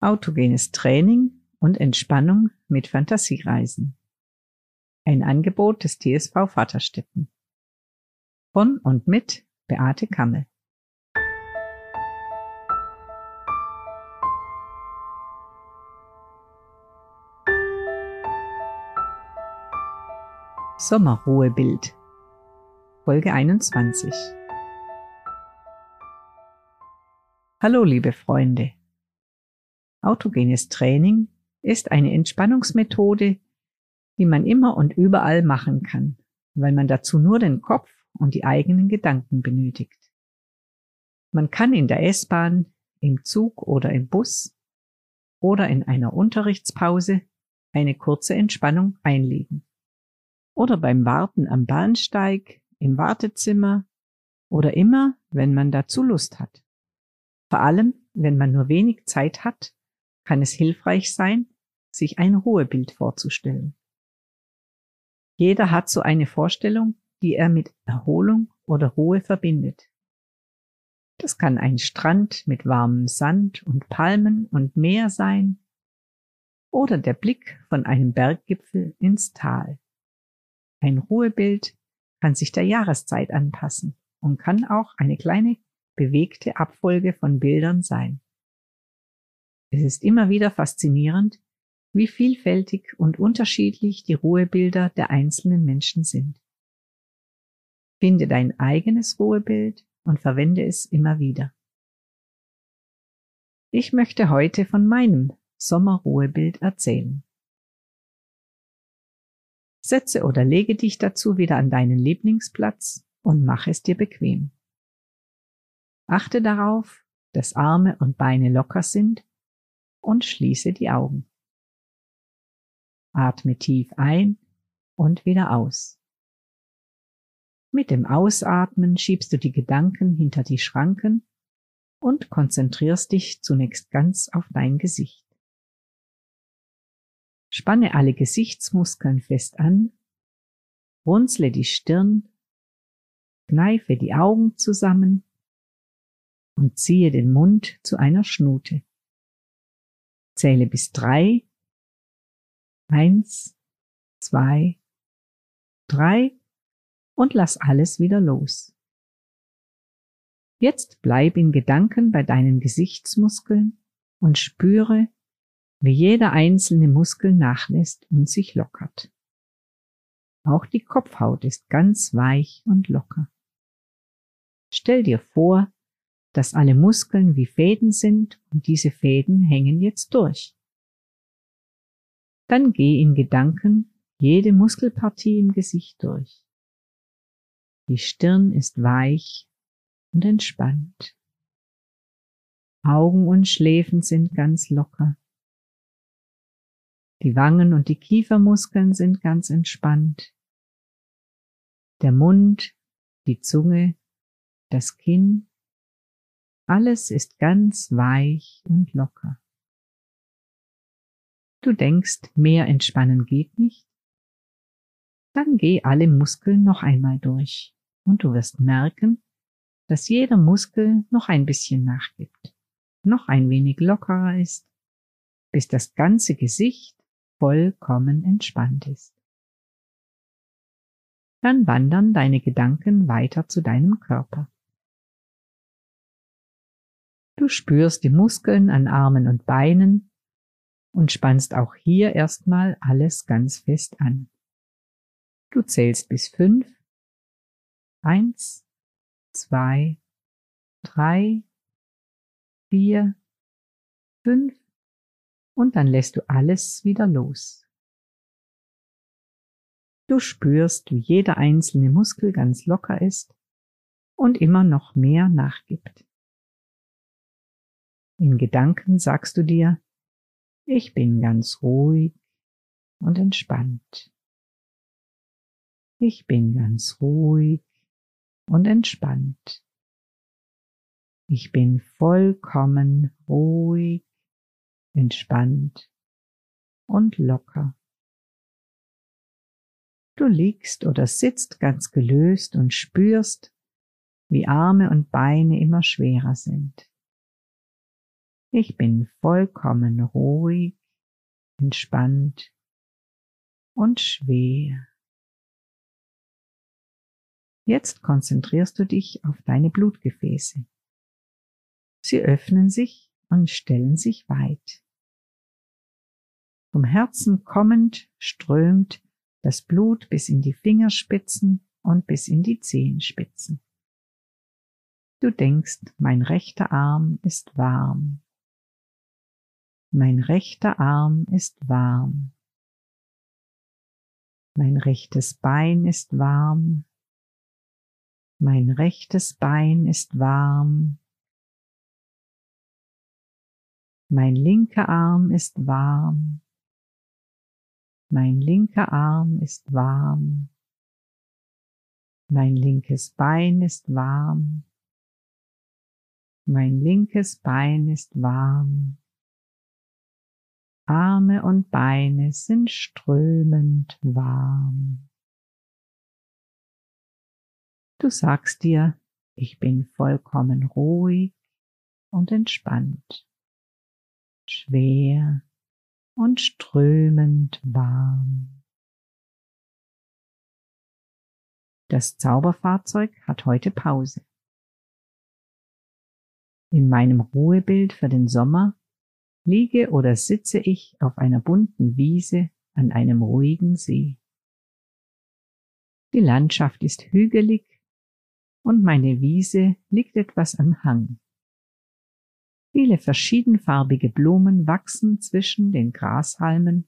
Autogenes Training und Entspannung mit Fantasiereisen. Ein Angebot des TSV Vaterstetten. Von und mit Beate Kammel. Sommerruhebild Folge 21 Hallo liebe Freunde, Autogenes Training ist eine Entspannungsmethode, die man immer und überall machen kann, weil man dazu nur den Kopf und die eigenen Gedanken benötigt. Man kann in der S-Bahn, im Zug oder im Bus oder in einer Unterrichtspause eine kurze Entspannung einlegen. Oder beim Warten am Bahnsteig, im Wartezimmer oder immer, wenn man dazu Lust hat. Vor allem, wenn man nur wenig Zeit hat kann es hilfreich sein, sich ein Ruhebild vorzustellen. Jeder hat so eine Vorstellung, die er mit Erholung oder Ruhe verbindet. Das kann ein Strand mit warmem Sand und Palmen und Meer sein oder der Blick von einem Berggipfel ins Tal. Ein Ruhebild kann sich der Jahreszeit anpassen und kann auch eine kleine bewegte Abfolge von Bildern sein. Es ist immer wieder faszinierend, wie vielfältig und unterschiedlich die Ruhebilder der einzelnen Menschen sind. Finde dein eigenes Ruhebild und verwende es immer wieder. Ich möchte heute von meinem Sommerruhebild erzählen. Setze oder lege dich dazu wieder an deinen Lieblingsplatz und mache es dir bequem. Achte darauf, dass Arme und Beine locker sind und schließe die Augen. Atme tief ein und wieder aus. Mit dem Ausatmen schiebst du die Gedanken hinter die Schranken und konzentrierst dich zunächst ganz auf dein Gesicht. Spanne alle Gesichtsmuskeln fest an, runzle die Stirn, kneife die Augen zusammen und ziehe den Mund zu einer Schnute. Zähle bis drei. Eins, zwei, drei und lass alles wieder los. Jetzt bleib in Gedanken bei deinen Gesichtsmuskeln und spüre, wie jeder einzelne Muskel nachlässt und sich lockert. Auch die Kopfhaut ist ganz weich und locker. Stell dir vor, dass alle Muskeln wie Fäden sind und diese Fäden hängen jetzt durch. Dann geh in Gedanken jede Muskelpartie im Gesicht durch. Die Stirn ist weich und entspannt. Augen und Schläfen sind ganz locker. Die Wangen und die Kiefermuskeln sind ganz entspannt. Der Mund, die Zunge, das Kinn alles ist ganz weich und locker. Du denkst, mehr entspannen geht nicht? Dann geh alle Muskeln noch einmal durch und du wirst merken, dass jeder Muskel noch ein bisschen nachgibt, noch ein wenig lockerer ist, bis das ganze Gesicht vollkommen entspannt ist. Dann wandern deine Gedanken weiter zu deinem Körper. Du spürst die Muskeln an Armen und Beinen und spannst auch hier erstmal alles ganz fest an. Du zählst bis fünf. Eins, zwei, drei, vier, fünf und dann lässt du alles wieder los. Du spürst, wie jeder einzelne Muskel ganz locker ist und immer noch mehr nachgibt. In Gedanken sagst du dir, ich bin ganz ruhig und entspannt. Ich bin ganz ruhig und entspannt. Ich bin vollkommen ruhig, entspannt und locker. Du liegst oder sitzt ganz gelöst und spürst, wie Arme und Beine immer schwerer sind. Ich bin vollkommen ruhig, entspannt und schwer. Jetzt konzentrierst du dich auf deine Blutgefäße. Sie öffnen sich und stellen sich weit. Vom Herzen kommend strömt das Blut bis in die Fingerspitzen und bis in die Zehenspitzen. Du denkst, mein rechter Arm ist warm. Mein rechter Arm ist warm. Mein rechtes Bein ist warm. Mein rechtes Bein ist warm. Mein linker Arm ist warm. Mein linker Arm ist warm. Mein linkes Bein ist warm. Mein linkes Bein ist warm. Arme und Beine sind strömend warm. Du sagst dir, ich bin vollkommen ruhig und entspannt, schwer und strömend warm. Das Zauberfahrzeug hat heute Pause. In meinem Ruhebild für den Sommer liege oder sitze ich auf einer bunten Wiese an einem ruhigen See. Die Landschaft ist hügelig und meine Wiese liegt etwas am Hang. Viele verschiedenfarbige Blumen wachsen zwischen den Grashalmen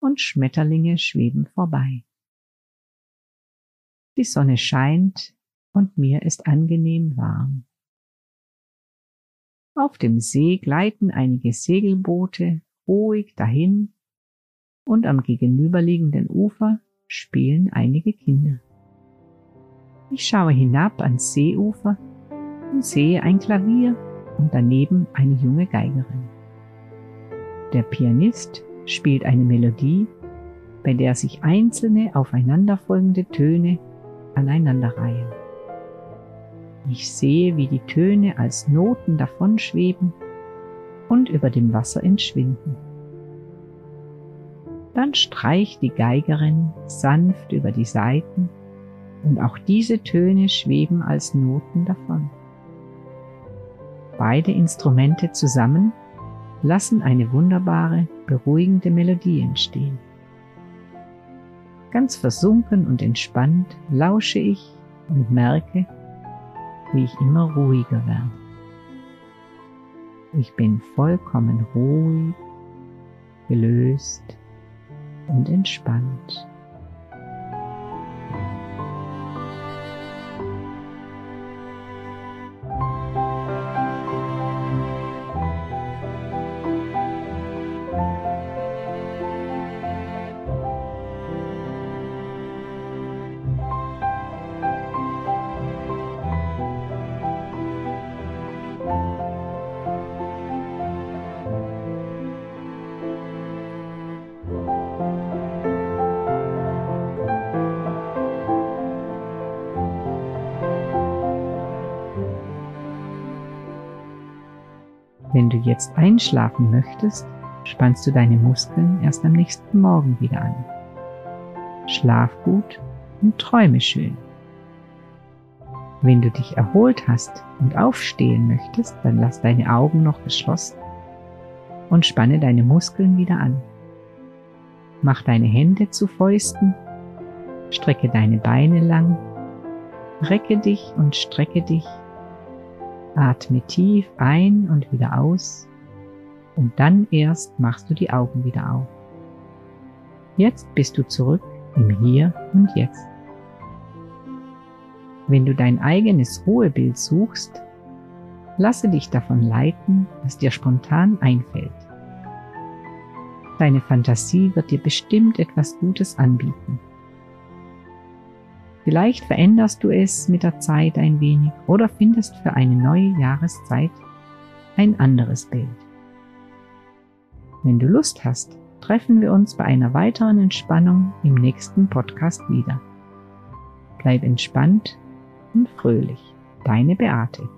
und Schmetterlinge schweben vorbei. Die Sonne scheint und mir ist angenehm warm. Auf dem See gleiten einige Segelboote ruhig dahin und am gegenüberliegenden Ufer spielen einige Kinder. Ich schaue hinab ans Seeufer und sehe ein Klavier und daneben eine junge Geigerin. Der Pianist spielt eine Melodie, bei der sich einzelne aufeinanderfolgende Töne aneinanderreihen. Ich sehe, wie die Töne als Noten davonschweben und über dem Wasser entschwinden. Dann streicht die Geigerin sanft über die Saiten und auch diese Töne schweben als Noten davon. Beide Instrumente zusammen lassen eine wunderbare, beruhigende Melodie entstehen. Ganz versunken und entspannt lausche ich und merke, wie ich immer ruhiger werde. Ich bin vollkommen ruhig, gelöst und entspannt. Jetzt einschlafen möchtest, spannst du deine Muskeln erst am nächsten Morgen wieder an. Schlaf gut und träume schön. Wenn du dich erholt hast und aufstehen möchtest, dann lass deine Augen noch geschlossen und spanne deine Muskeln wieder an. Mach deine Hände zu Fäusten, strecke deine Beine lang, recke dich und strecke dich Atme tief ein und wieder aus und dann erst machst du die Augen wieder auf. Jetzt bist du zurück im Hier und Jetzt. Wenn du dein eigenes Ruhebild suchst, lasse dich davon leiten, was dir spontan einfällt. Deine Fantasie wird dir bestimmt etwas Gutes anbieten. Vielleicht veränderst du es mit der Zeit ein wenig oder findest für eine neue Jahreszeit ein anderes Bild. Wenn du Lust hast, treffen wir uns bei einer weiteren Entspannung im nächsten Podcast wieder. Bleib entspannt und fröhlich. Deine Beate.